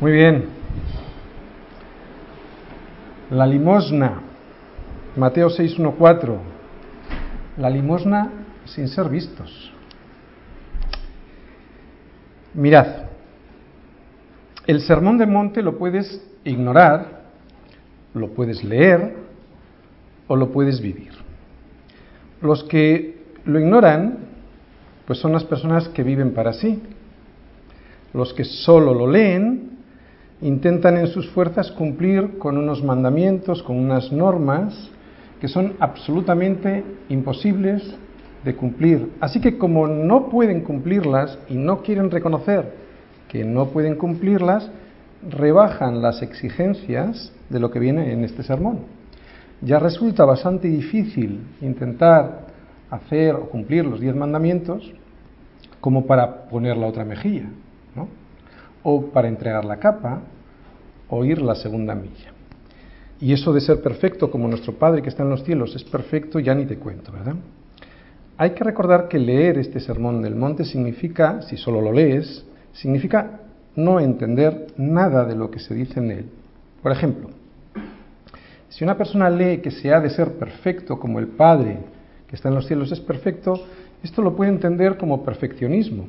Muy bien. La limosna. Mateo 6.1.4. La limosna sin ser vistos. Mirad, el sermón del monte lo puedes ignorar, lo puedes leer o lo puedes vivir. Los que lo ignoran, pues son las personas que viven para sí. Los que solo lo leen, intentan en sus fuerzas cumplir con unos mandamientos, con unas normas que son absolutamente imposibles de cumplir. Así que como no pueden cumplirlas y no quieren reconocer que no pueden cumplirlas, rebajan las exigencias de lo que viene en este sermón. Ya resulta bastante difícil intentar hacer o cumplir los diez mandamientos como para poner la otra mejilla, ¿no? o para entregar la capa, o ir la segunda milla. Y eso de ser perfecto como nuestro Padre que está en los cielos es perfecto, ya ni te cuento, ¿verdad? Hay que recordar que leer este sermón del monte significa, si solo lo lees, significa no entender nada de lo que se dice en él. Por ejemplo, si una persona lee que se ha de ser perfecto como el Padre que está en los cielos es perfecto, esto lo puede entender como perfeccionismo,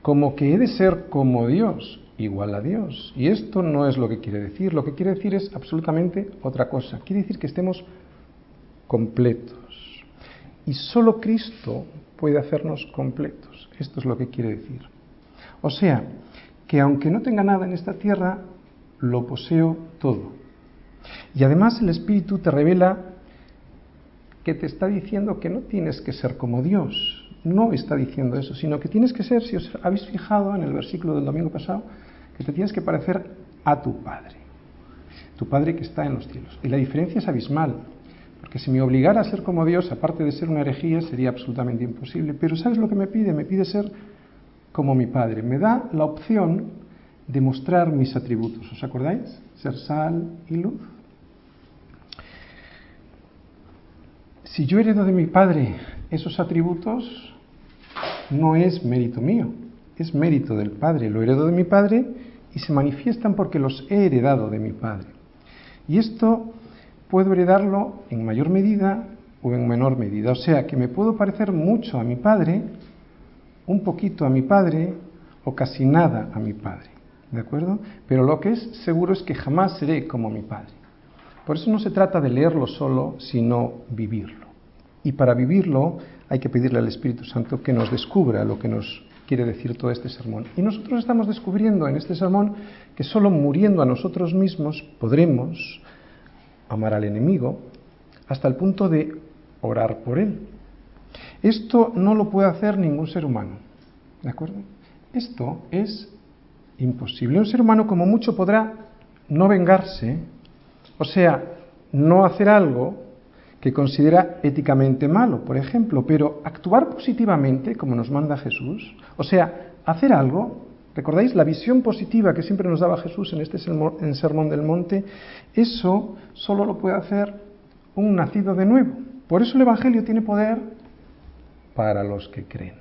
como que he de ser como Dios, igual a Dios. Y esto no es lo que quiere decir, lo que quiere decir es absolutamente otra cosa. Quiere decir que estemos completos. Y solo Cristo puede hacernos completos. Esto es lo que quiere decir. O sea, que aunque no tenga nada en esta tierra, lo poseo todo. Y además el Espíritu te revela que te está diciendo que no tienes que ser como Dios. No está diciendo eso, sino que tienes que ser, si os habéis fijado en el versículo del domingo pasado, que te tienes que parecer a tu Padre, tu Padre que está en los cielos. Y la diferencia es abismal, porque si me obligara a ser como Dios, aparte de ser una herejía, sería absolutamente imposible. Pero ¿sabes lo que me pide? Me pide ser como mi Padre. Me da la opción de mostrar mis atributos. ¿Os acordáis? Ser sal y luz. Si yo heredo de mi Padre esos atributos, no es mérito mío, es mérito del Padre. Lo heredo de mi Padre y se manifiestan porque los he heredado de mi Padre. Y esto puedo heredarlo en mayor medida o en menor medida. O sea, que me puedo parecer mucho a mi padre, un poquito a mi padre o casi nada a mi padre. ¿De acuerdo? Pero lo que es seguro es que jamás seré como mi padre. Por eso no se trata de leerlo solo, sino vivirlo. Y para vivirlo hay que pedirle al Espíritu Santo que nos descubra lo que nos quiere decir todo este sermón. Y nosotros estamos descubriendo en este sermón que solo muriendo a nosotros mismos podremos amar al enemigo, hasta el punto de orar por él. Esto no lo puede hacer ningún ser humano. ¿De acuerdo? Esto es imposible. Un ser humano como mucho podrá no vengarse, o sea, no hacer algo que considera éticamente malo, por ejemplo, pero actuar positivamente, como nos manda Jesús, o sea, hacer algo ¿Recordáis la visión positiva que siempre nos daba Jesús en este Sermón del Monte? Eso solo lo puede hacer un nacido de nuevo. Por eso el Evangelio tiene poder para los que creen.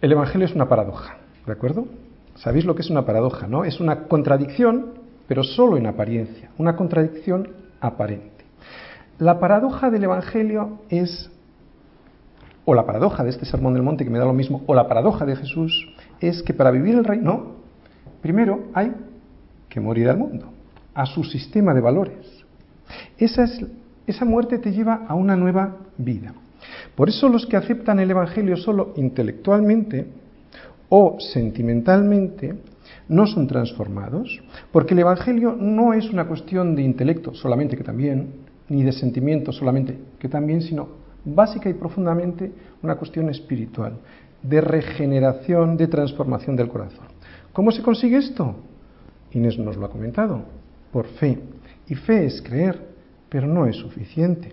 El Evangelio es una paradoja, ¿de acuerdo? ¿Sabéis lo que es una paradoja, no? Es una contradicción, pero solo en apariencia, una contradicción aparente. La paradoja del Evangelio es o la paradoja de este sermón del monte que me da lo mismo, o la paradoja de Jesús, es que para vivir el reino, primero hay que morir al mundo, a su sistema de valores. Esa, es, esa muerte te lleva a una nueva vida. Por eso los que aceptan el Evangelio solo intelectualmente o sentimentalmente no son transformados, porque el Evangelio no es una cuestión de intelecto solamente que también, ni de sentimiento solamente que también, sino básica y profundamente una cuestión espiritual, de regeneración, de transformación del corazón. ¿Cómo se consigue esto? Inés nos lo ha comentado, por fe. Y fe es creer, pero no es suficiente.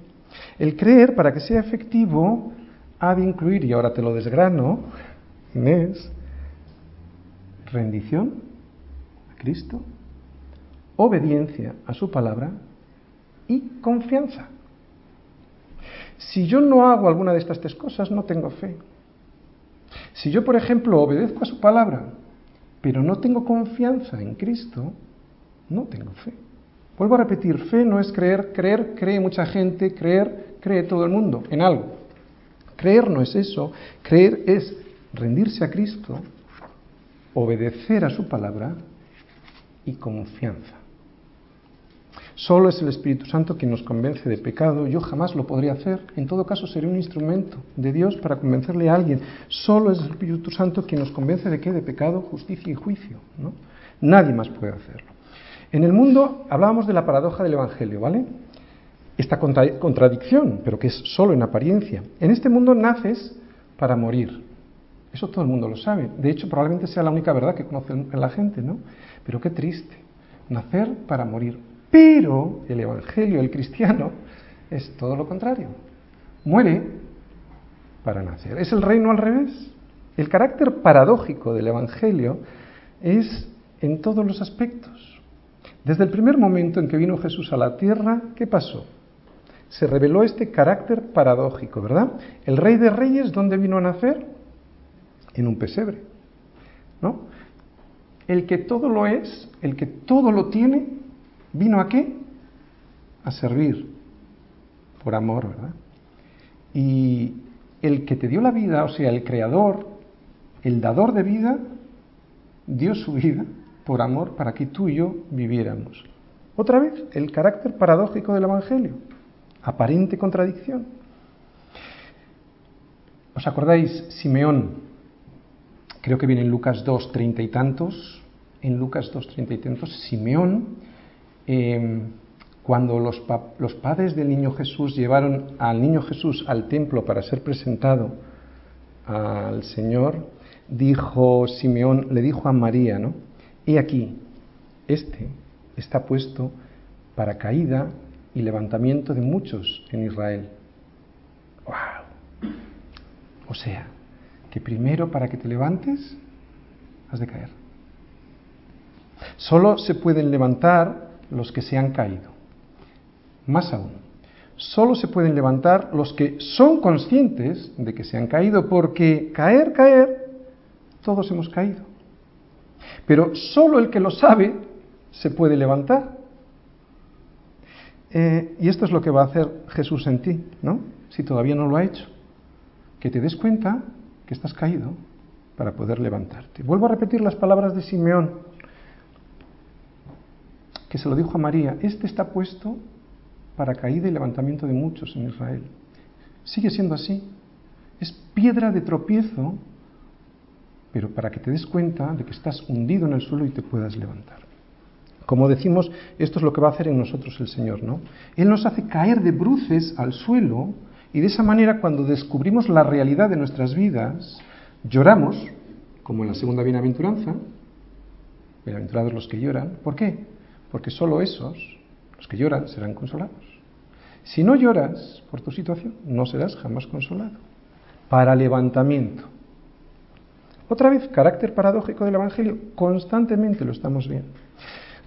El creer, para que sea efectivo, ha de incluir, y ahora te lo desgrano, Inés, rendición a Cristo, obediencia a su palabra y confianza. Si yo no hago alguna de estas tres cosas, no tengo fe. Si yo, por ejemplo, obedezco a su palabra, pero no tengo confianza en Cristo, no tengo fe. Vuelvo a repetir, fe no es creer, creer cree mucha gente, creer cree todo el mundo en algo. Creer no es eso, creer es rendirse a Cristo, obedecer a su palabra y confianza. Solo es el Espíritu Santo quien nos convence de pecado. Yo jamás lo podría hacer. En todo caso, seré un instrumento de Dios para convencerle a alguien. Solo es el Espíritu Santo quien nos convence de qué? De pecado, justicia y juicio. ¿no? Nadie más puede hacerlo. En el mundo hablábamos de la paradoja del Evangelio, ¿vale? Esta contradicción, pero que es solo en apariencia. En este mundo naces para morir. Eso todo el mundo lo sabe. De hecho, probablemente sea la única verdad que conoce la gente, ¿no? Pero qué triste. Nacer para morir. Pero el Evangelio, el cristiano, es todo lo contrario. Muere para nacer. Es el reino al revés. El carácter paradójico del Evangelio es en todos los aspectos. Desde el primer momento en que vino Jesús a la tierra, ¿qué pasó? Se reveló este carácter paradójico, ¿verdad? El rey de reyes, ¿dónde vino a nacer? En un pesebre. ¿No? El que todo lo es, el que todo lo tiene, ¿vino a qué? A servir, por amor, ¿verdad? Y el que te dio la vida, o sea, el creador, el dador de vida, dio su vida por amor para que tú y yo viviéramos. Otra vez, el carácter paradójico del Evangelio, aparente contradicción. ¿Os acordáis, Simeón? Creo que viene en Lucas 2, treinta y tantos. En Lucas 2, treinta y tantos, Simeón, em, cuando los, padres del niño Jesús llevaron al niño Jesús al templo para ser presentado al Señor, dijo Simeón, le dijo a María, ¿no? Y aquí, este está puesto para caída y levantamiento de muchos en Israel. ¡Wow! O sea, que primero para que te levantes, has de caer. Solo se pueden levantar los que se han caído. Más aún, solo se pueden levantar los que son conscientes de que se han caído, porque caer, caer, todos hemos caído. Pero solo el que lo sabe se puede levantar. Eh, y esto es lo que va a hacer Jesús en ti, ¿no? Si todavía no lo ha hecho. Que te des cuenta que estás caído para poder levantarte. Vuelvo a repetir las palabras de Simeón, que se lo dijo a María. Este está puesto para caída y levantamiento de muchos en Israel. Sigue siendo así. Es piedra de tropiezo pero para que te des cuenta de que estás hundido en el suelo y te puedas levantar. Como decimos, esto es lo que va a hacer en nosotros el Señor, ¿no? Él nos hace caer de bruces al suelo y de esa manera cuando descubrimos la realidad de nuestras vidas, lloramos, como en la segunda bienaventuranza, bienaventurados los que lloran. ¿Por qué? Porque solo esos, los que lloran, serán consolados. Si no lloras por tu situación, no serás jamás consolado. Para levantamiento. Otra vez, carácter paradójico del Evangelio, constantemente lo estamos viendo.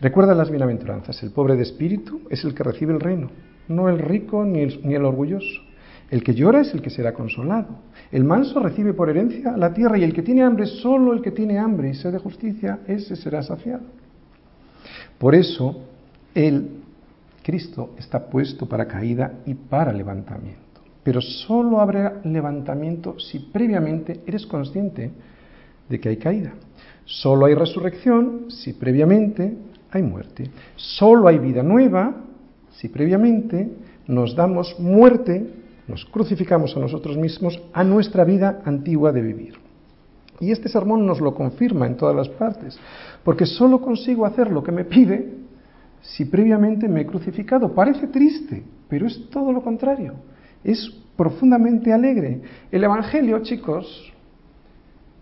Recuerda las bienaventuranzas, el pobre de espíritu es el que recibe el reino, no el rico ni el, ni el orgulloso. El que llora es el que será consolado. El manso recibe por herencia la tierra y el que tiene hambre, solo el que tiene hambre y sed de justicia, ese será saciado. Por eso, el Cristo está puesto para caída y para levantamiento. Pero solo habrá levantamiento si previamente eres consciente de que hay caída. Solo hay resurrección si previamente hay muerte. Solo hay vida nueva si previamente nos damos muerte, nos crucificamos a nosotros mismos, a nuestra vida antigua de vivir. Y este sermón nos lo confirma en todas las partes, porque solo consigo hacer lo que me pide si previamente me he crucificado. Parece triste, pero es todo lo contrario. Es profundamente alegre. El Evangelio, chicos,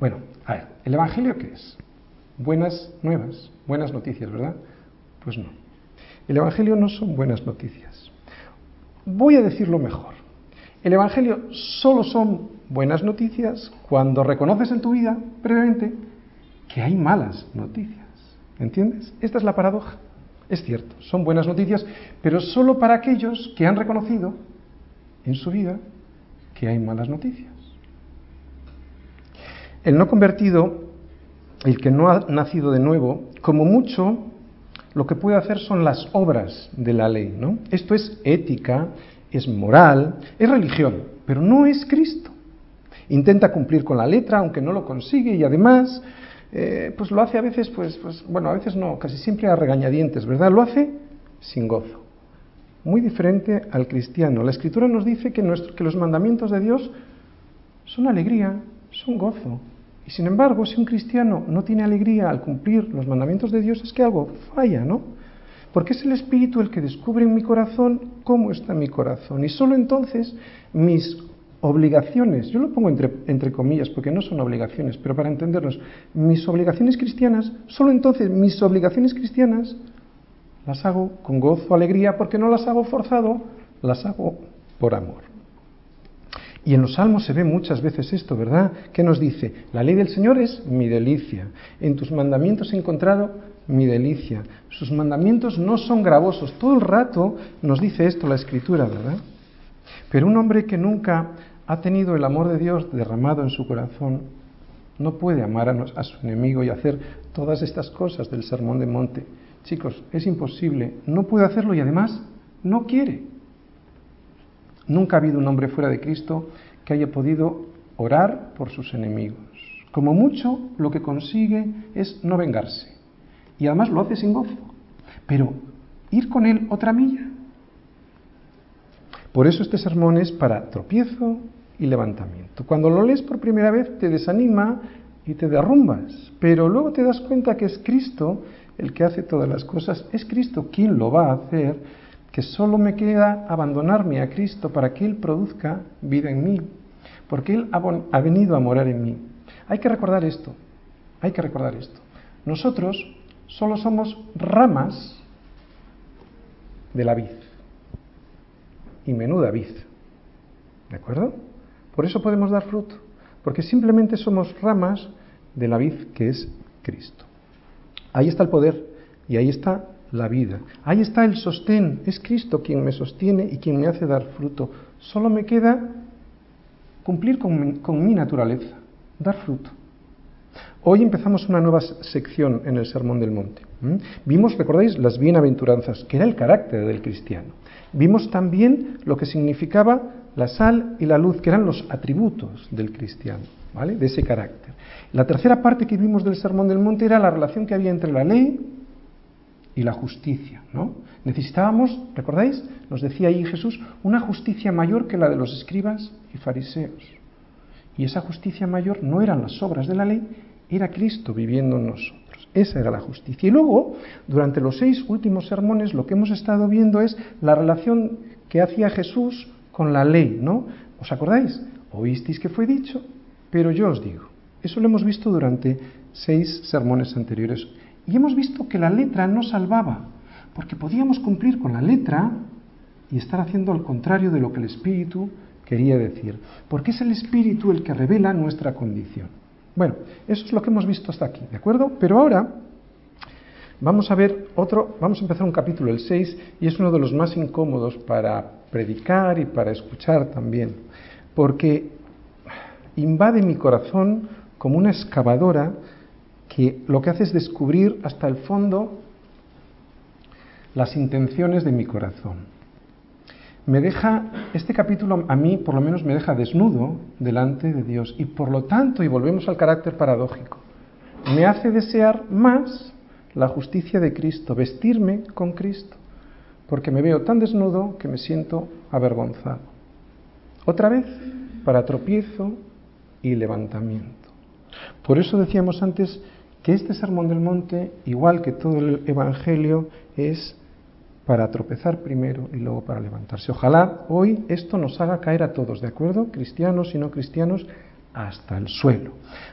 bueno, a ver, ¿el Evangelio qué es? Buenas nuevas, buenas noticias, ¿verdad? Pues no. El Evangelio no son buenas noticias. Voy a decirlo mejor. El Evangelio solo son buenas noticias cuando reconoces en tu vida previamente que hay malas noticias. ¿Entiendes? Esta es la paradoja. Es cierto, son buenas noticias, pero solo para aquellos que han reconocido en su vida que hay malas noticias. El no convertido el que no ha nacido de nuevo, como mucho, lo que puede hacer son las obras de la ley, ¿no? Esto es ética, es moral, es religión, pero no es Cristo. Intenta cumplir con la letra, aunque no lo consigue, y además, eh, pues lo hace a veces, pues, pues, bueno, a veces no, casi siempre a regañadientes, ¿verdad? Lo hace sin gozo. Muy diferente al cristiano. La Escritura nos dice que, que los mandamientos de Dios son alegría, son gozo. Y sin embargo, si un cristiano no tiene alegría al cumplir los mandamientos de Dios, es que algo falla, ¿no? Porque es el Espíritu el que descubre en mi corazón cómo está mi corazón. Y solo entonces mis obligaciones, yo lo pongo entre, comillas porque no son obligaciones, pero para entendernos, mis obligaciones cristianas, solo entonces mis obligaciones cristianas las hago con gozo, alegría, porque no las hago forzado, las hago por amor. Y en los salmos se ve muchas veces esto, ¿verdad? ¿Qué nos dice? La ley del Señor es mi delicia. En tus mandamientos he encontrado mi delicia. Sus mandamientos no son gravosos. Todo el rato nos dice esto la Escritura, ¿verdad? Pero un hombre que nunca ha tenido el amor de Dios derramado en su corazón no puede amar a, a su enemigo y hacer todas estas cosas del sermón de monte. Chicos, es imposible. No puede hacerlo y además no quiere. Nunca ha habido un hombre fuera de Cristo que haya podido orar por sus enemigos. Como mucho, lo que consigue es no vengarse. Y además lo hace sin gozo. Pero ir con él otra milla. Por eso este sermón es para tropiezo y levantamiento. Cuando lo lees por primera vez te desanima y te derrumbas, pero luego te das cuenta que es Cristo el que hace todas las cosas, es Cristo quien lo va a hacer que solo me queda abandonarme a Cristo para que Él produzca vida en mí, porque Él ha venido a morar en mí. Hay que recordar esto, hay que recordar esto. Nosotros solo somos ramas de la vid, y menuda vid, ¿de acuerdo? Por eso podemos dar fruto, porque simplemente somos ramas de la vid que es Cristo. Ahí está el poder y ahí está la vida. Ahí está el sostén. Es Cristo quien me sostiene y quien me hace dar fruto. Solo me queda cumplir con mi, naturaleza, dar fruto. Hoy empezamos una nueva sección en el Sermón del Monte. Vimos, recordáis, las bienaventuranzas, que era el carácter del cristiano. Vimos también lo que significaba la sal y la luz, que eran los atributos del cristiano, ¿vale? De ese carácter. La tercera parte que vimos del Sermón del Monte era la relación que había entre la ley y la justicia, ¿no? Necesitábamos, ¿recordáis? Nos decía ahí Jesús, una justicia mayor que la de los escribas y fariseos. Y esa justicia mayor no eran las obras de la ley, era Cristo viviendo en nosotros. Esa era la justicia. Y luego, durante los seis últimos sermones, lo que hemos estado viendo es la relación que hacía Jesús con la ley, ¿no? ¿Os acordáis? Oísteis que fue dicho, pero yo os digo. Eso lo hemos visto durante seis sermones anteriores. Y hemos visto que la letra no salvaba, porque podíamos cumplir con la letra y estar haciendo al contrario de lo que el Espíritu quería decir, porque es el Espíritu el que revela nuestra condición. Bueno, eso es lo que hemos visto hasta aquí, ¿de acuerdo? Pero ahora vamos a ver otro, vamos a empezar un capítulo, el 6, y es uno de los más incómodos para predicar y para escuchar también, porque invade mi corazón como una excavadora que lo que hace es descubrir hasta el fondo las intenciones de mi corazón. Me deja, este capítulo a mí por lo menos me deja desnudo delante de Dios y por lo tanto, y volvemos al carácter paradójico, me hace desear más la justicia de Cristo, vestirme con Cristo, porque me veo tan desnudo que me siento avergonzado. Otra vez, para tropiezo y levantamiento. Por eso decíamos antes que este sermón del monte, igual que todo el Evangelio, es para tropezar primero y luego para levantarse. Ojalá hoy esto nos haga caer a todos, ¿de acuerdo? Cristianos y no cristianos, hasta el suelo,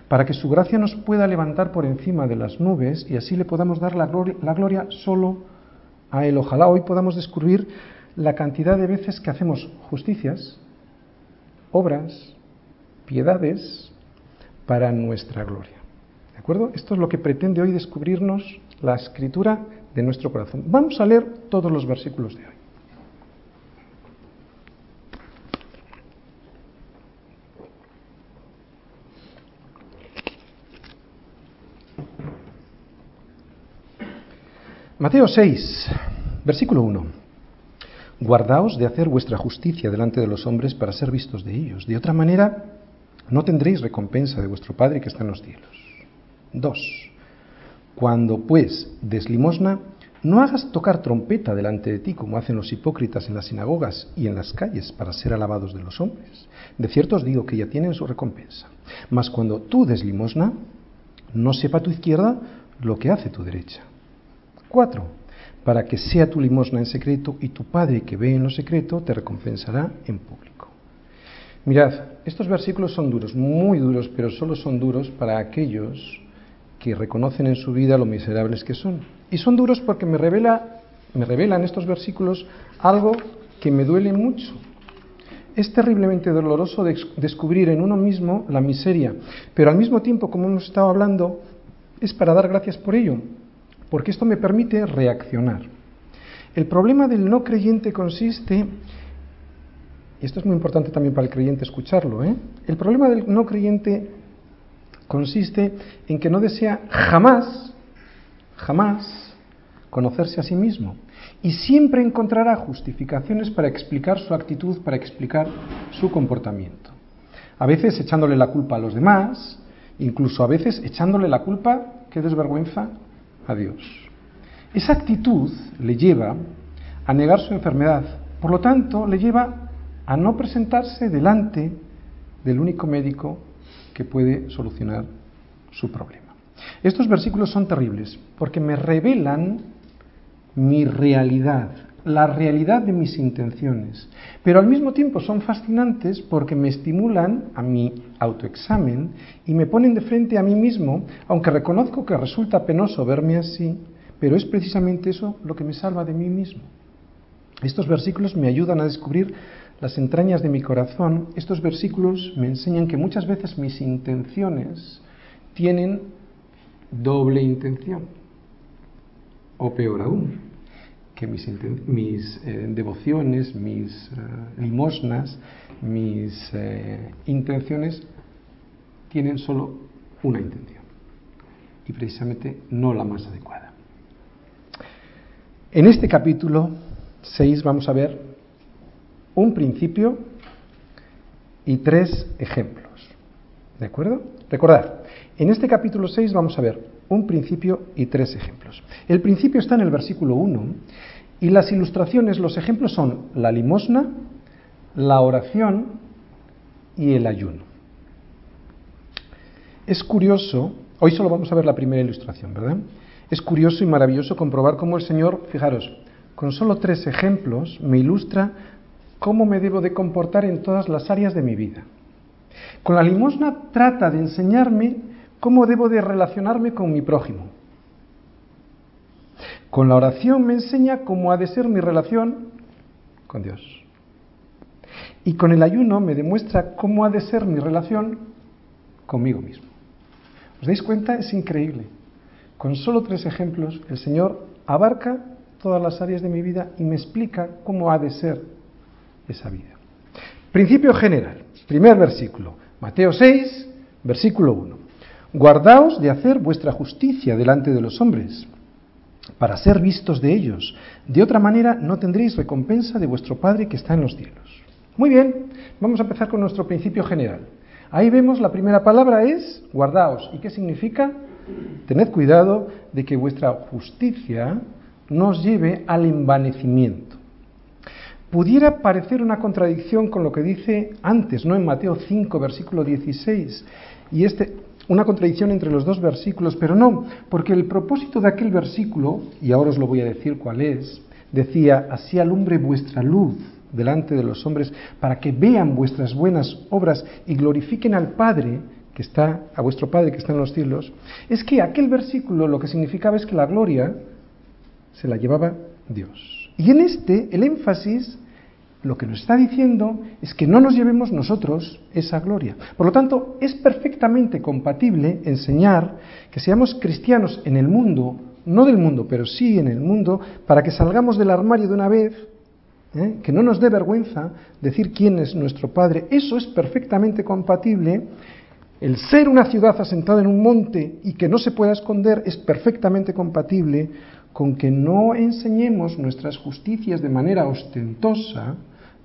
para que su gracia nos pueda levantar por encima de las nubes y así le podamos dar la gloria, solo a Él. Ojalá hoy podamos descubrir la cantidad de veces que hacemos justicias, obras, piedades para nuestra gloria Esto es lo que pretende hoy descubrirnos la escritura de nuestro corazón. Vamos a leer todos los versículos de hoy. Mateo 6, versículo 1. Guardaos de hacer vuestra justicia delante de los hombres para ser vistos de ellos. De otra manera, no tendréis recompensa de vuestro Padre que está en los cielos. 2. Cuando pues des limosna, no hagas tocar trompeta delante de ti como hacen los hipócritas en las sinagogas y en las calles para ser alabados de los hombres. De cierto os digo que ya tienen su recompensa. Mas cuando tú des limosna, no sepa tu izquierda lo que hace tu derecha. 4. Para que sea tu limosna en secreto y tu Padre que ve en lo secreto te recompensará en público. Mirad, estos versículos son duros, muy duros, pero solo son duros para aquellos que reconocen en su vida lo miserables que son. Y son duros porque me revela, me revelan estos versículos algo que me duele mucho. Es terriblemente doloroso descubrir en uno mismo la miseria, pero al mismo tiempo, como hemos estado hablando, es para dar gracias por ello, porque esto me permite reaccionar. El problema del no creyente consiste, y esto es muy importante también para el creyente escucharlo, ¿eh? el problema del no creyente consiste en que no desea jamás, jamás conocerse a sí mismo y siempre encontrará justificaciones para explicar su actitud, para explicar su comportamiento. A veces echándole la culpa a los demás, incluso a veces echándole la culpa, qué desvergüenza, a Dios. Esa actitud le lleva a negar su enfermedad, por lo tanto le lleva a no presentarse delante del único médico que puede solucionar su problema. Estos versículos son terribles porque me revelan mi realidad, la realidad de mis intenciones, pero al mismo tiempo son fascinantes porque me estimulan a mi autoexamen y me ponen de frente a mí mismo, aunque reconozco que resulta penoso verme así, pero es precisamente eso lo que me salva de mí mismo. Estos versículos me ayudan a descubrir las entrañas de mi corazón. Estos versículos me enseñan que muchas veces mis intenciones tienen doble intención, o peor aún, que mis, eh, devociones, mis eh, limosnas, mis eh, intenciones tienen solo una intención y precisamente no la más adecuada. En este capítulo 6 vamos a ver un principio y tres ejemplos. ¿De acuerdo? Recordad, en este capítulo 6 vamos a ver un principio y tres ejemplos. El principio está en el versículo 1 y las ilustraciones, los ejemplos son la limosna, la oración y el ayuno. Es curioso, hoy solo vamos a ver la primera ilustración, ¿verdad? Es curioso y maravilloso comprobar cómo el Señor, fijaros, con solo tres ejemplos me ilustra cómo me debo de comportar en todas las áreas de mi vida. Con la limosna trata de enseñarme cómo debo de relacionarme con mi prójimo. Con la oración me enseña cómo ha de ser mi relación con Dios. Y con el ayuno me demuestra cómo ha de ser mi relación conmigo mismo. ¿Os dais cuenta? Es increíble. Con solo tres ejemplos, el Señor abarca todas las áreas de mi vida y me explica cómo ha de ser esa vida. Principio general. Primer versículo. Mateo 6, versículo 1. Guardaos de hacer vuestra justicia delante de los hombres para ser vistos de ellos. De otra manera no tendréis recompensa de vuestro Padre que está en los cielos. Muy bien, vamos a empezar con nuestro principio general. Ahí vemos la primera palabra es guardaos. ¿Y qué significa? Tened cuidado de que vuestra justicia no os lleve al envanecimiento. Pudiera parecer una contradicción con lo que dice antes, ¿no? En Mateo 5, versículo 16. Y este, una contradicción entre los dos versículos, pero no, porque el propósito de aquel versículo, y ahora os lo voy a decir cuál es, decía, así alumbre vuestra luz delante de los hombres, para que vean vuestras buenas obras y glorifiquen al Padre que está, a vuestro Padre que está en los cielos, es que aquel versículo lo que significaba es que la gloria se la llevaba Dios. Y en este, el énfasis lo que nos está diciendo es que no nos llevemos nosotros esa gloria. Por lo tanto, es perfectamente compatible enseñar que seamos cristianos en el mundo, no del mundo, pero sí en el mundo, para que salgamos del armario de una vez, ¿eh? que no nos dé vergüenza decir quién es nuestro Padre. Eso es perfectamente compatible el ser una ciudad asentada en un monte y que no se pueda esconder es perfectamente compatible con que no enseñemos nuestras justicias de manera ostentosa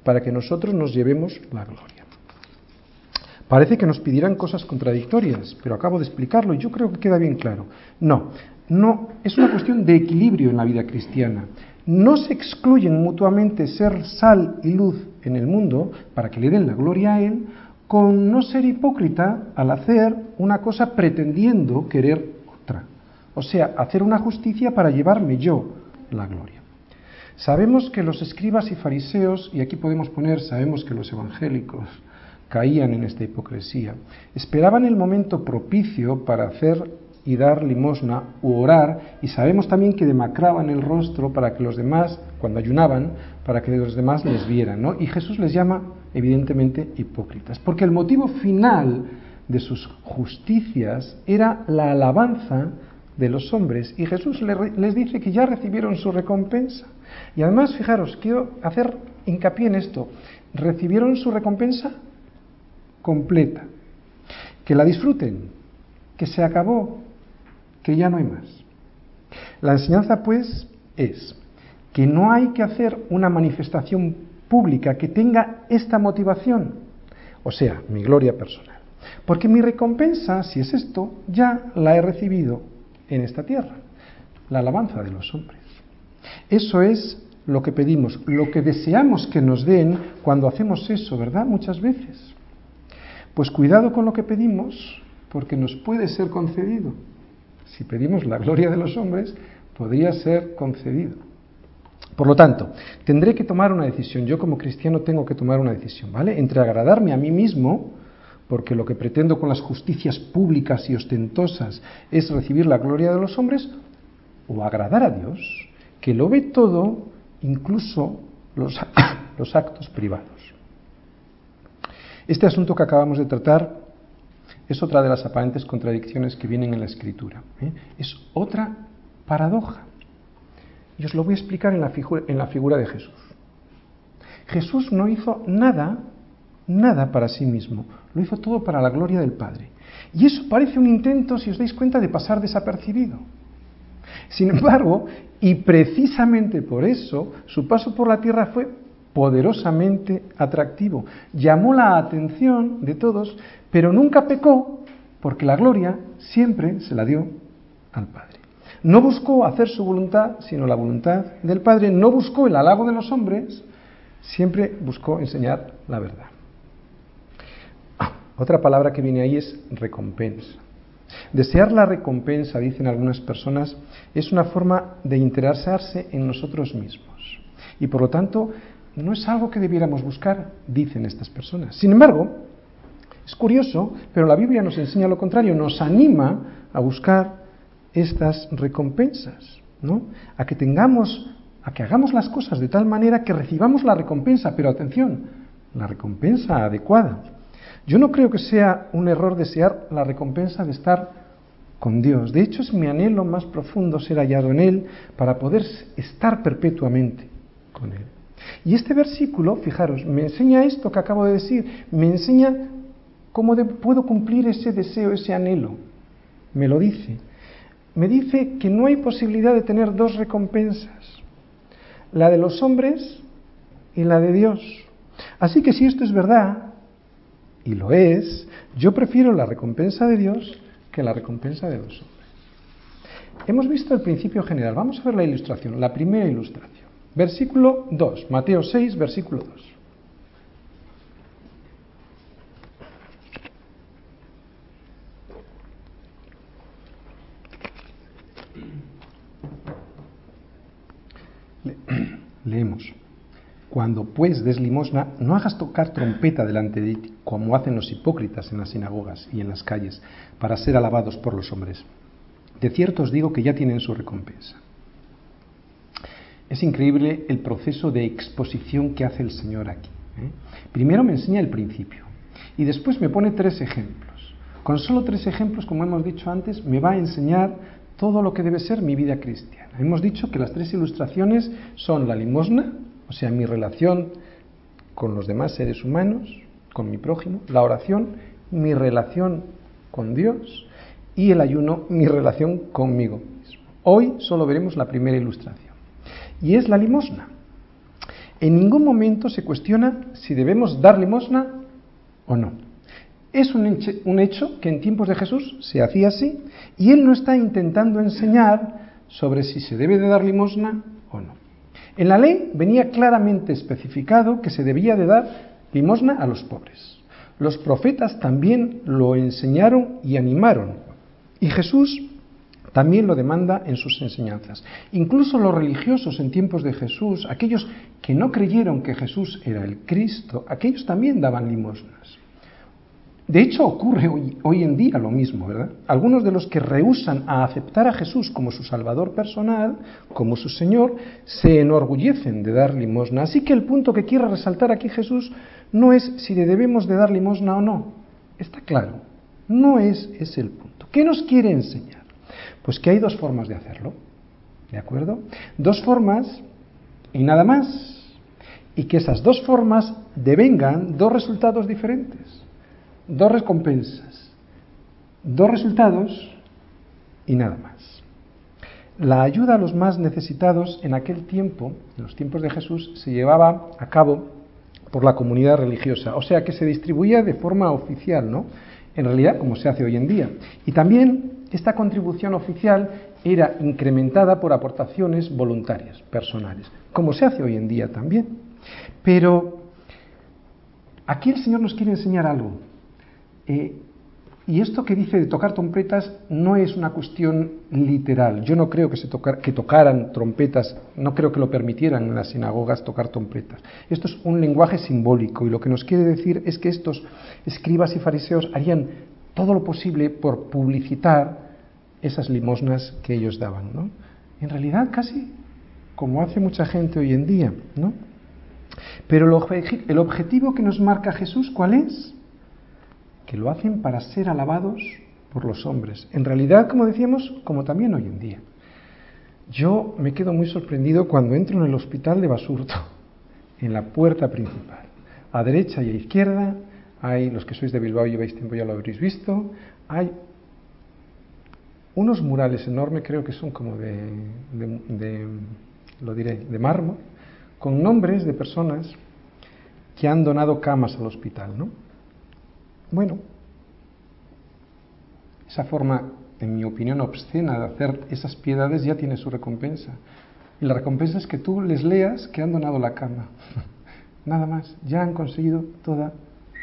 para que nosotros nos llevemos la gloria. Parece que nos pidieran cosas contradictorias, pero acabo de explicarlo y yo creo que queda bien claro. No, no, es una cuestión de equilibrio en la vida cristiana. No se excluyen mutuamente ser sal y luz en el mundo para que le den la gloria a Él, con no ser hipócrita al hacer una cosa pretendiendo querer. O sea, hacer una justicia para llevarme yo la gloria. Sabemos que los escribas y fariseos, y aquí podemos poner, sabemos que los evangélicos caían en esta hipocresía, esperaban el momento propicio para hacer y dar limosna u orar, y sabemos también que demacraban el rostro para que los demás, cuando ayunaban, para que los demás les vieran, ¿no? Y Jesús les llama, evidentemente, hipócritas, porque el motivo final de sus justicias era la alabanza de los hombres, y Jesús les dice que ya recibieron su recompensa. Y además, fijaros, quiero hacer hincapié en esto, recibieron su recompensa completa, que la disfruten, que se acabó, que ya no hay más. La enseñanza, pues, es que no hay que hacer una manifestación pública que tenga esta motivación, o sea, mi gloria personal. Porque mi recompensa, si es esto, ya la he recibido en esta tierra, la alabanza de los hombres. Eso es lo que pedimos, lo que deseamos que nos den cuando hacemos eso, ¿verdad? Muchas veces. Pues cuidado con lo que pedimos, porque nos puede ser concedido si pedimos la gloria de los hombres, podría ser concedido. Por lo tanto, tendré que tomar una decisión. Yo como cristiano tengo que tomar una decisión, ¿vale? Entre agradarme a mí mismo, porque lo que pretendo con las justicias públicas y ostentosas es recibir la gloria de los hombres, o agradar a Dios, que lo ve todo, incluso los, los actos privados. Este asunto que acabamos de tratar es otra de las aparentes contradicciones que vienen en la escritura. ¿eh? Es otra paradoja. Y os lo voy a explicar en la, figura, en la figura de Jesús. Jesús no hizo nada, nada para sí mismo, lo hizo todo para la gloria del Padre. Y eso parece un intento, si os dais cuenta, de pasar desapercibido. Sin embargo, y precisamente por eso, su paso por la tierra fue poderosamente atractivo. Llamó la atención de todos, pero nunca pecó porque la gloria siempre se la dio al Padre. No buscó hacer su voluntad, sino la voluntad del Padre. No buscó el halago de los hombres, siempre buscó enseñar la verdad. Otra palabra que viene ahí es recompensa. Desear la recompensa, dicen algunas personas, es una forma de interesarse en nosotros mismos. Y por lo tanto, no es algo que debiéramos buscar, dicen estas personas. Sin embargo, es curioso, pero la Biblia nos enseña lo contrario, nos anima a buscar estas recompensas, ¿no? A que tengamos, a que hagamos las cosas de tal manera que recibamos la recompensa, pero atención, la recompensa adecuada. Yo no creo que sea un error desear la recompensa de estar con Dios. De hecho, es mi anhelo más profundo ser hallado en Él para poder estar perpetuamente con Él. Y este versículo, fijaros, me enseña esto que acabo de decir, me enseña ¿Cómo puedo cumplir ese deseo, ese anhelo? Me lo dice. Me dice que no hay posibilidad de tener dos recompensas, la de los hombres y la de Dios. Así que si esto es verdad, y lo es, yo prefiero la recompensa de Dios que la recompensa de los hombres. Hemos visto el principio general. Vamos a ver la ilustración, la primera ilustración. Versículo 2, Mateo 6, versículo 2. Leemos. Cuando pues des limosna, no hagas tocar trompeta delante de ti, como hacen los hipócritas en las sinagogas y en las calles, para ser alabados por los hombres. De cierto os digo que ya tienen su recompensa. Es increíble el proceso de exposición que hace el Señor aquí. ¿eh? Primero me enseña el principio y después me pone tres ejemplos. Con solo tres ejemplos, como hemos dicho antes, me va a enseñar todo lo que debe ser mi vida cristiana. Hemos dicho que las tres ilustraciones son la limosna, o sea, mi relación con los demás seres humanos, con mi prójimo, la oración, mi relación con Dios, y el ayuno mi relación conmigo mismo. Hoy solo veremos la primera ilustración, y es la limosna. En ningún momento se cuestiona si debemos dar limosna o no. Es un un hecho que en tiempos de Jesús se hacía así, y él no está intentando enseñar sobre si se debe de dar limosna. En la ley venía claramente especificado que se debía de dar limosna a los pobres. Los profetas también lo enseñaron y animaron. Y Jesús también lo demanda en sus enseñanzas. Incluso los religiosos en tiempos de Jesús, aquellos que no creyeron que Jesús era el Cristo, aquellos también daban limosnas. De hecho, ocurre hoy, en día lo mismo, ¿verdad? Algunos de los que rehusan a aceptar a Jesús como su Salvador personal, como su Señor, se enorgullecen de dar limosna. Así que el punto que quiere resaltar aquí Jesús no es si le debemos de dar limosna o no. Está claro, no es ese el punto. ¿Qué nos quiere enseñar? Pues que hay dos formas de hacerlo, ¿de acuerdo? Dos formas y nada más. Y que esas dos formas devengan dos resultados diferentes dos recompensas, dos resultados y nada más. La ayuda a los más necesitados en aquel tiempo, en los tiempos de Jesús, se llevaba a cabo por la comunidad religiosa, o sea que se distribuía de forma oficial, ¿no? En realidad, como se hace hoy en día. Y también esta contribución oficial era incrementada por aportaciones voluntarias, personales, como se hace hoy en día también. Pero aquí el Señor nos quiere enseñar algo, eh, y esto que dice de tocar trompetas no es una cuestión literal. Yo no creo que, se que tocaran trompetas, no creo que lo permitieran en las sinagogas tocar trompetas. Esto es un lenguaje simbólico y lo que nos quiere decir es que estos escribas y fariseos harían todo lo posible por publicitar esas limosnas que ellos daban. ¿no? En realidad casi como hace mucha gente hoy en día. ¿no? Pero el objetivo que nos marca Jesús, ¿cuál es? Que lo hacen para ser alabados por los hombres. En realidad, como decíamos, como también hoy en día. Yo me quedo muy sorprendido cuando entro en el hospital de Basurto, en la puerta principal. A derecha y a izquierda hay, los que sois de Bilbao lleváis tiempo ya lo habréis visto, hay unos murales enormes, creo que son como de, de lo diré, de mármol, con nombres de personas que han donado camas al hospital, ¿no? Bueno, esa forma, en mi opinión, obscena de hacer esas piedades ya tiene su recompensa. Y la recompensa es que tú les leas que han donado la cama. Nada más, ya han conseguido toda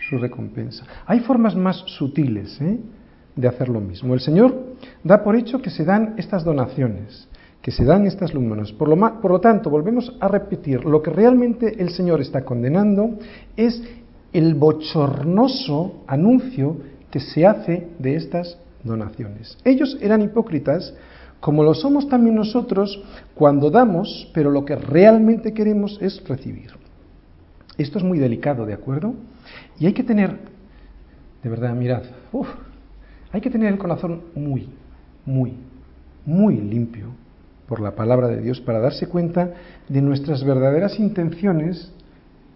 su recompensa. Hay formas más sutiles ¿eh? de hacer lo mismo. El Señor da por hecho que se dan estas donaciones, que se dan estas lumnas. Por por lo tanto, volvemos a repetir, lo que realmente el Señor está condenando es el bochornoso anuncio que se hace de estas donaciones. Ellos eran hipócritas, como lo somos también nosotros cuando damos, pero lo que realmente queremos es recibir. Esto es muy delicado, ¿de acuerdo? Y hay que tener, de verdad, mirad, hay que tener el corazón muy, muy, muy limpio por la palabra de Dios para darse cuenta de nuestras verdaderas intenciones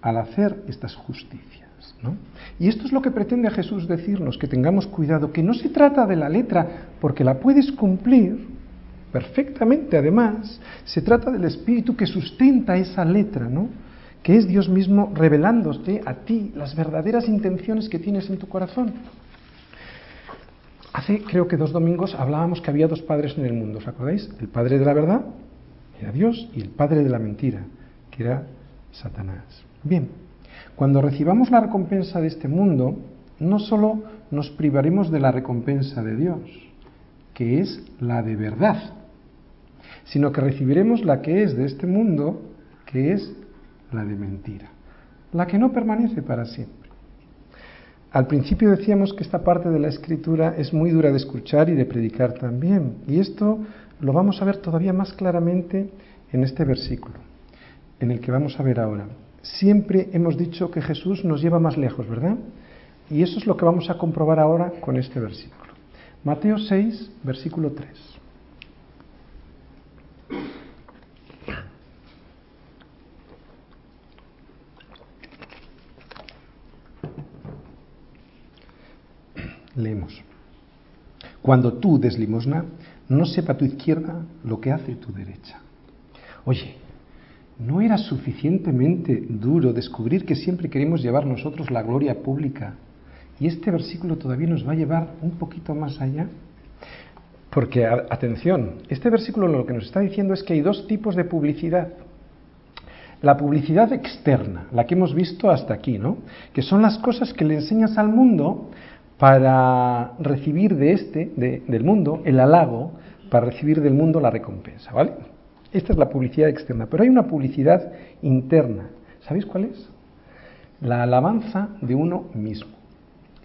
al hacer estas justicias. Y esto es lo que pretende Jesús decirnos, que tengamos cuidado, que no se trata de la letra porque la puedes cumplir perfectamente, además, se trata del espíritu que sustenta esa letra, ¿no? que es Dios mismo revelándote a ti las verdaderas intenciones que tienes en tu corazón. Hace creo que dos domingos hablábamos que había dos padres en el mundo, ¿os acordáis? El padre de la verdad, era Dios, y el padre de la mentira, que era Satanás. Bien, cuando recibamos la recompensa de este mundo, no solo nos privaremos de la recompensa de Dios, que es la de verdad, sino que recibiremos la que es de este mundo, que es la de mentira, la que no permanece para siempre. Al principio decíamos que esta parte de la escritura es muy dura de escuchar y de predicar también, y esto lo vamos a ver todavía más claramente en este versículo, en el que vamos a ver ahora siempre hemos dicho que Jesús nos lleva más lejos, ¿verdad? Y eso es lo que vamos a comprobar ahora con este versículo. Mateo 6, versículo 3. Leemos. cuando tú des limosna, no sepa tu izquierda lo que hace tu derecha. Oye, ¿no era suficientemente duro descubrir que siempre queremos llevar nosotros la gloria pública? Y este versículo todavía nos va a llevar un poquito más allá. Porque, atención, este versículo lo que nos está diciendo es que hay dos tipos de publicidad. La publicidad externa, la que hemos visto hasta aquí, ¿no? Que son las cosas que le enseñas al mundo para recibir de este, del mundo, el halago, para recibir del mundo la recompensa, ¿vale? Esta es la publicidad externa, pero hay una publicidad interna. ¿Sabéis cuál es? La alabanza de uno mismo.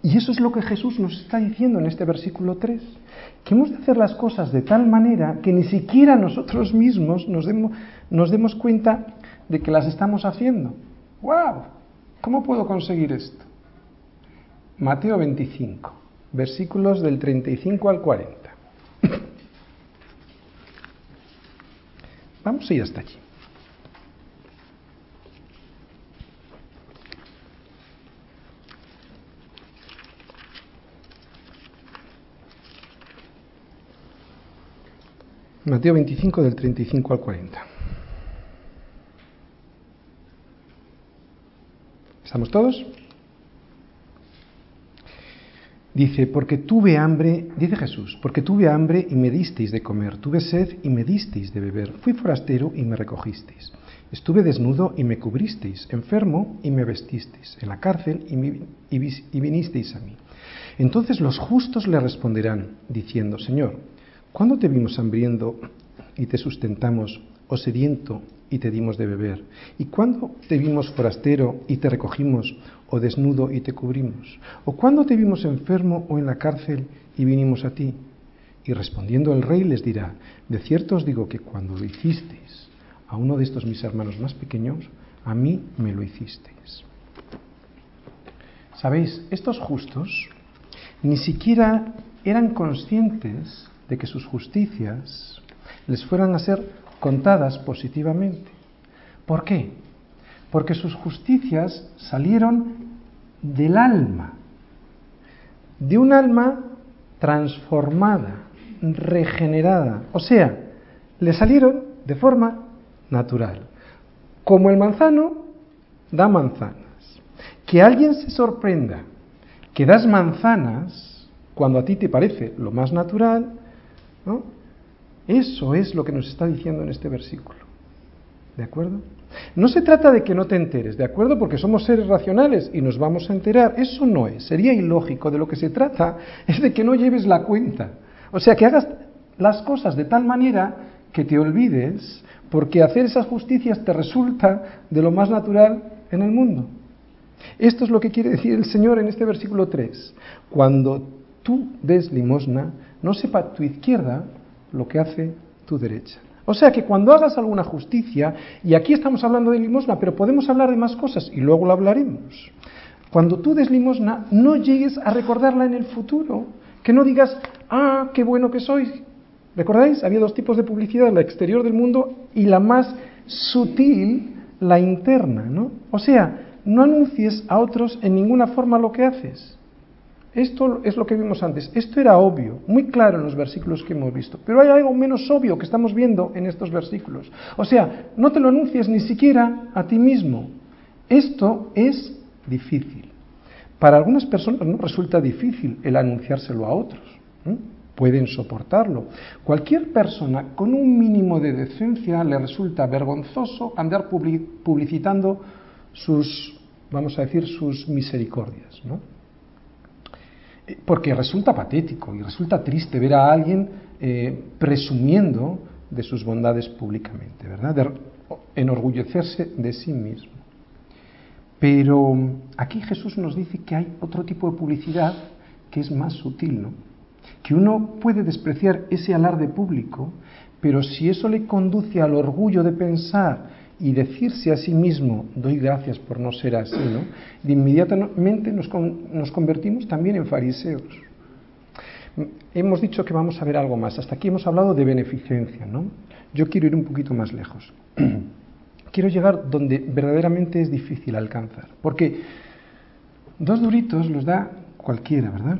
Y eso es lo que Jesús nos está diciendo en este versículo 3, que hemos de hacer las cosas de tal manera que ni siquiera nosotros mismos nos demos, nos demos cuenta de que las estamos haciendo. ¡Wow! ¿Cómo puedo conseguir esto? Mateo 25, versículos del 35 al 40. Vamos a ir hasta allí. Mateo 25 del 35 al 40. ¿Estamos todos? Dice, porque tuve hambre, dice Jesús, porque tuve hambre y me disteis de comer, tuve sed y me disteis de beber, fui forastero y me recogisteis, estuve desnudo y me cubristeis, enfermo y me vestisteis, en la cárcel y, y vinisteis a mí. Entonces los justos le responderán, diciendo, Señor, ¿cuándo te vimos hambriento y te sustentamos, o sediento y te dimos de beber? ¿Y cuándo te vimos forastero y te recogimos, o desnudo y te cubrimos? ¿O cuándo te vimos enfermo o en la cárcel y vinimos a ti? Y respondiendo el rey les dirá, de cierto os digo que cuando lo hicisteis a uno de estos mis hermanos más pequeños, a mí me lo hicisteis. ¿Sabéis? Estos justos ni siquiera eran conscientes de que sus justicias les fueran a ser contadas positivamente. ¿Por qué? Porque sus justicias salieron del alma, de un alma transformada, regenerada. O sea, le salieron de forma natural. Como el manzano da manzanas. Que alguien se sorprenda que das manzanas cuando a ti te parece lo más natural, ¿no? Eso es lo que nos está diciendo en este versículo. ¿De acuerdo? No se trata de que no te enteres, ¿de acuerdo? Porque somos seres racionales y nos vamos a enterar. Eso no es, sería ilógico. De lo que se trata es de que no lleves la cuenta. O sea, que hagas las cosas de tal manera que te olvides, porque hacer esas justicias te resulta de lo más natural en el mundo. Esto es lo que quiere decir el Señor en este versículo 3. Cuando tú des limosna, no sepa tu izquierda lo que hace tu derecha. O sea que cuando hagas alguna justicia, y aquí estamos hablando de limosna, pero podemos hablar de más cosas y luego lo hablaremos. Cuando tú des limosna, no llegues a recordarla en el futuro. Que no digas, ah, qué bueno que soy. ¿Recordáis? Había dos tipos de publicidad, la exterior del mundo y la más sutil, la interna, ¿no? O sea, no anuncies a otros en ninguna forma lo que haces. Esto es lo que vimos antes. Esto era obvio, muy claro en los versículos que hemos visto. Pero hay algo menos obvio que estamos viendo en estos versículos. O sea, no te lo anuncies ni siquiera a ti mismo. Esto es difícil. Para algunas personas no resulta difícil el anunciárselo a otros. Pueden soportarlo. Cualquier persona con un mínimo de decencia le resulta vergonzoso andar publicitando sus, vamos a decir, sus misericordias. ¿no? Porque resulta patético y resulta triste ver a alguien eh, presumiendo de sus bondades públicamente, ¿verdad? De enorgullecerse de sí mismo. Pero aquí Jesús nos dice que hay otro tipo de publicidad que es más sutil, ¿no? Que uno puede despreciar ese alarde público, pero si eso le conduce al orgullo de pensar y decirse a sí mismo, doy gracias por no ser así, ¿no? De inmediatamente nos, convertimos también en fariseos. Hemos dicho que vamos a ver algo más. Hasta aquí hemos hablado de beneficencia, ¿no? Yo quiero ir un poquito más lejos. quiero llegar donde verdaderamente es difícil alcanzar. Porque dos duritos los da cualquiera, ¿verdad?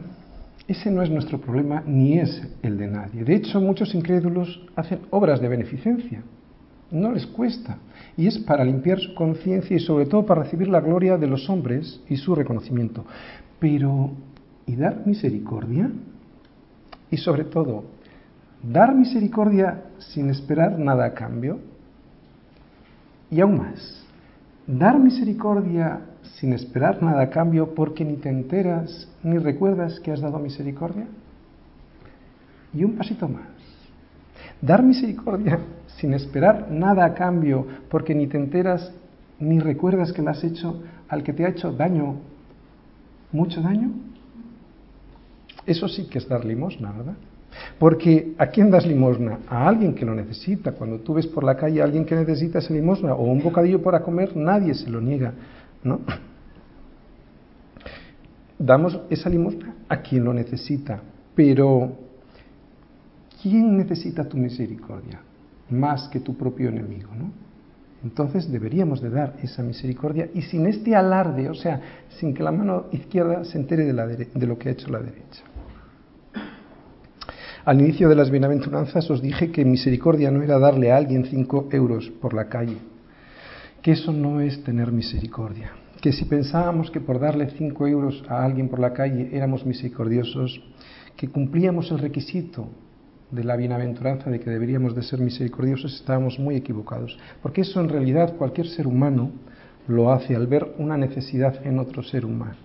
ese no es nuestro problema ni es el de nadie. De hecho, muchos incrédulos hacen obras de beneficencia. No les cuesta. Y es para limpiar su conciencia y sobre todo para recibir la gloria de los hombres y su reconocimiento. Pero, ¿y dar misericordia? Y sobre todo, ¿dar misericordia sin esperar nada a cambio? Y aún más, dar misericordia sin esperar nada a cambio porque ni te enteras ni recuerdas que has dado misericordia? Y un pasito más. Dar misericordia sin esperar nada a cambio porque ni te enteras ni recuerdas que lo has hecho al que te ha hecho daño, mucho daño. Eso sí que es dar limosna, ¿verdad? Porque ¿a quién das limosna? A alguien que lo necesita. Cuando tú ves por la calle a alguien que necesita esa limosna o un bocadillo para comer, nadie se lo niega, ¿no? damos esa limosna a quien lo necesita, pero ¿quién necesita tu misericordia más que tu propio enemigo? ¿no? Entonces deberíamos de dar esa misericordia y sin este alarde, o sea, sin que la mano izquierda se entere de, de lo que ha hecho la derecha. Al inicio de las bienaventuranzas os dije que misericordia no era darle a alguien cinco euros por la calle, que eso no es tener misericordia que si pensábamos que por darle cinco euros a alguien por la calle éramos misericordiosos, que cumplíamos el requisito de la bienaventuranza de que deberíamos de ser misericordiosos, estábamos muy equivocados. Porque eso en realidad cualquier ser humano lo hace al ver una necesidad en otro ser humano.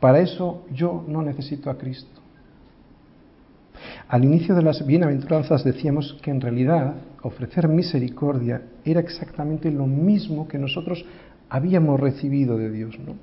Para eso yo no necesito a Cristo. Al inicio de las bienaventuranzas decíamos que en realidad ofrecer misericordia era exactamente lo mismo que nosotros habíamos recibido de Dios, ¿no?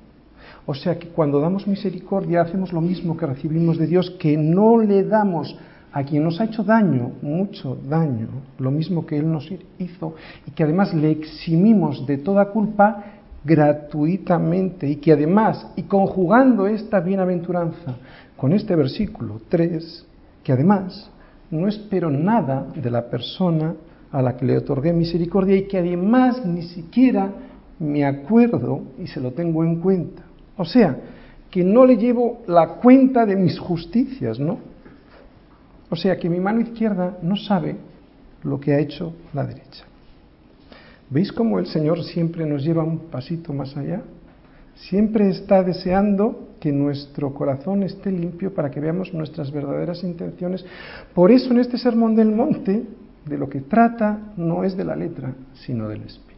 O sea que cuando damos misericordia hacemos lo mismo que recibimos de Dios, que no le damos a quien nos ha hecho daño, mucho daño, lo mismo que Él nos hizo, y que además le eximimos de toda culpa gratuitamente, y que además, y conjugando esta bienaventuranza con este versículo 3, que además no espero nada de la persona a la que le otorgué misericordia y que además ni siquiera me acuerdo y se lo tengo en cuenta. O sea, que no le llevo la cuenta de mis justicias, ¿no? O sea, que mi mano izquierda no sabe lo que ha hecho la derecha. ¿Veis cómo el Señor siempre nos lleva un pasito más allá? Siempre está deseando que nuestro corazón esté limpio para que veamos nuestras verdaderas intenciones. Por eso en este Sermón del Monte, de lo que trata no es de la letra, sino del espíritu.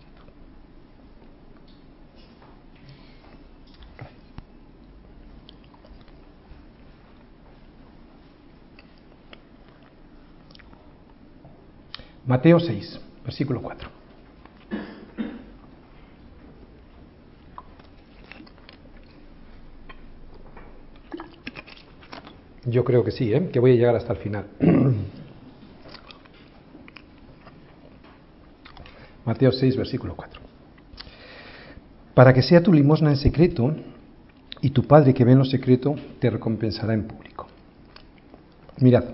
Mateo 6, versículo 4. Yo creo que sí, ¿eh? que voy a llegar hasta el final. Mateo 6, versículo 4. Para que sea tu limosna en secreto, y tu Padre que ve en lo secreto te recompensará en público. Mirad,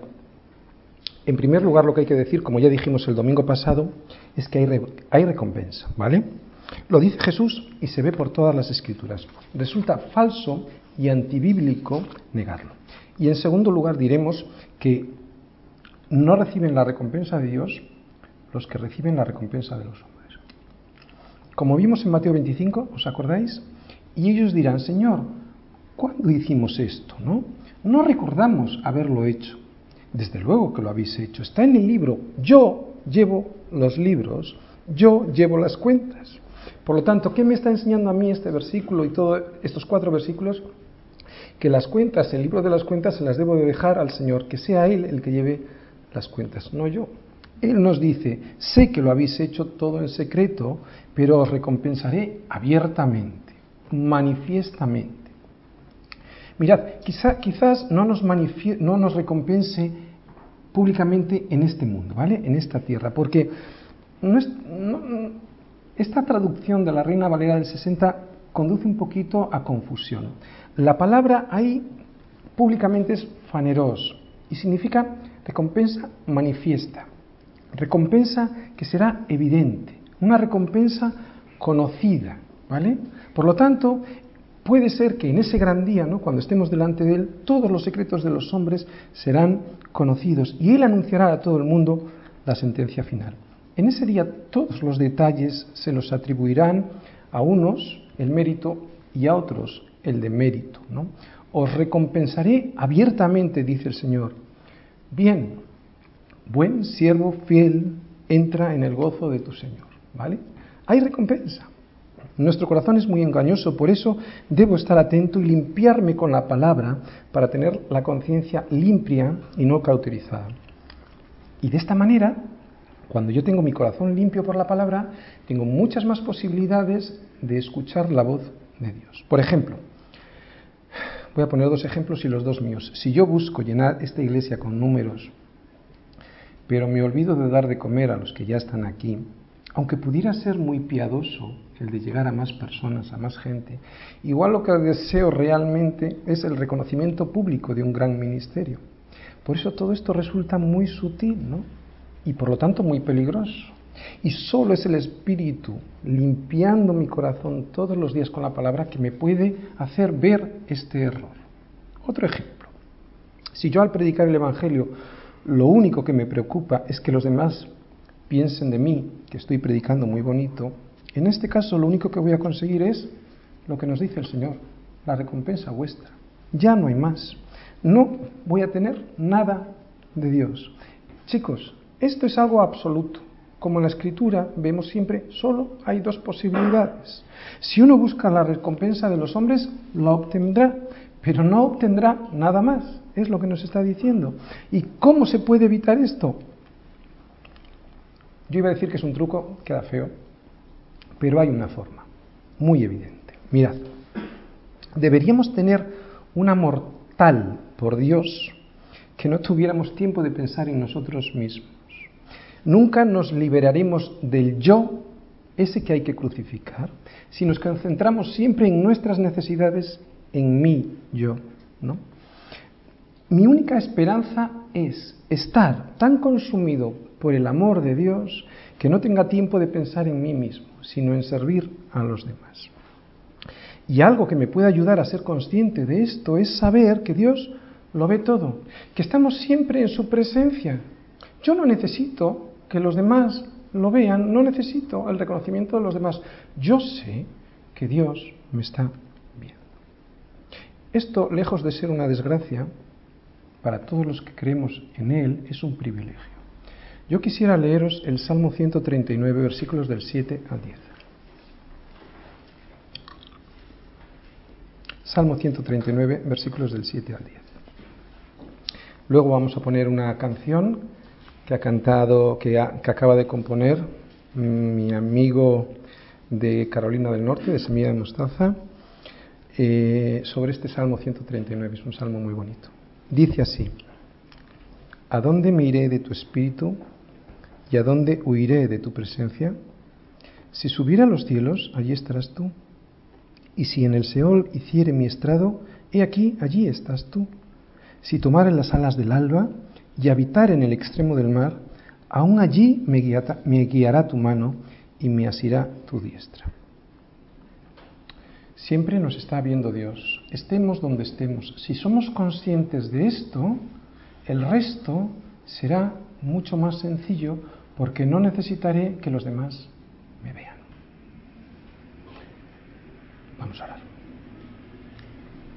en primer lugar, lo que hay que decir, como ya dijimos el domingo pasado, es que hay, recompensa, ¿vale? Lo dice Jesús y se ve por todas las escrituras. Resulta falso y antibíblico negarlo. Y en segundo lugar diremos que no reciben la recompensa de Dios los que reciben la recompensa de los hombres. Como vimos en Mateo 25, ¿os acordáis? Y ellos dirán, Señor, ¿cuándo hicimos esto? ¿No? No recordamos haberlo hecho. Desde luego que lo habéis hecho. Está en el libro. Yo llevo los libros. Yo llevo las cuentas. Por lo tanto, ¿qué me está enseñando a mí este versículo y todos estos cuatro versículos? Que las cuentas, el libro de las cuentas, se las debo de dejar al Señor, que sea Él el que lleve las cuentas, no yo. Él nos dice, sé que lo habéis hecho todo en secreto, pero os recompensaré abiertamente, manifiestamente. Mirad, quizás no nos, no nos recompense públicamente en este mundo, ¿vale? En esta tierra, porque esta traducción de la Reina Valera del 60 conduce un poquito a confusión. La palabra ahí públicamente es faneros y significa recompensa manifiesta, recompensa que será evidente, una recompensa conocida, ¿vale? Por lo tanto, puede ser que en ese gran día, ¿no? cuando estemos delante de Él, todos los secretos de los hombres serán conocidos y Él anunciará a todo el mundo la sentencia final. En ese día todos los detalles se los atribuirán a unos el mérito y a otros el demérito. ¿no? Os recompensaré abiertamente, dice el Señor. Bien, buen siervo fiel, entra en el gozo de tu Señor. ¿Vale? Hay recompensa. Nuestro corazón es muy engañoso, por eso debo estar atento y limpiarme con la palabra para tener la conciencia limpia y no cauterizada. Y de esta manera cuando yo tengo mi corazón limpio por la palabra, tengo muchas más posibilidades de escuchar la voz de Dios. Por ejemplo, voy a poner dos ejemplos y los dos míos. Si yo busco llenar esta iglesia con números, pero me olvido de dar de comer a los que ya están aquí, aunque pudiera ser muy piadoso el de llegar a más personas, a más gente, igual lo que deseo realmente es el reconocimiento público de un gran ministerio. Por eso todo esto resulta muy sutil, ¿no? y por lo tanto muy peligroso. Y solo es el Espíritu limpiando mi corazón todos los días con la palabra que me puede hacer ver este error. Otro ejemplo. Si yo al predicar el Evangelio lo único que me preocupa es que los demás piensen de mí que estoy predicando muy bonito, en este caso lo único que voy a conseguir es lo que nos dice el Señor, la recompensa vuestra. Ya no hay más. No voy a tener nada de Dios. Chicos, esto es algo absoluto. Como en la escritura vemos siempre, solo hay dos posibilidades. Si uno busca la recompensa de los hombres, la obtendrá, pero no obtendrá nada más. Es lo que nos está diciendo. ¿Y cómo se puede evitar esto? Yo iba a decir que es un truco, queda feo, pero hay una forma, muy evidente. Mirad, deberíamos tener un amor tal por Dios que no tuviéramos tiempo de pensar en nosotros mismos. Nunca nos liberaremos del yo, ese que hay que crucificar, si nos concentramos siempre en nuestras necesidades, en mí, yo. ¿no? Mi única esperanza es estar tan consumido por el amor de Dios que no tenga tiempo de pensar en mí mismo, sino en servir a los demás. Y algo que me puede ayudar a ser consciente de esto es saber que Dios lo ve todo, que estamos siempre en su presencia. Yo no necesito que los demás lo vean, no necesito el reconocimiento de los demás. Yo sé que Dios me está viendo. Esto, lejos de ser una desgracia, para todos los que creemos en Él, es un privilegio. Yo quisiera leeros el Salmo 139, versículos del 7 al 10. Salmo 139, versículos del 7 al 10. Luego vamos a poner una canción que ha cantado, que, acaba de componer mi amigo de Carolina del Norte, de Semilla de Mostaza, eh, sobre este Salmo 139. Es un salmo muy bonito. Dice así, ¿a dónde me iré de tu espíritu y a dónde huiré de tu presencia? Si subiera a los cielos, allí estarás tú. Y si en el Seol hiciere mi estrado, he aquí, allí estás tú. Si tomare las alas del alba, y habitar en el extremo del mar, aún allí me, guiará tu mano y me asirá tu diestra. Siempre nos está viendo Dios, estemos donde estemos. Si somos conscientes de esto, el resto será mucho más sencillo porque no necesitaré que los demás me vean. Vamos a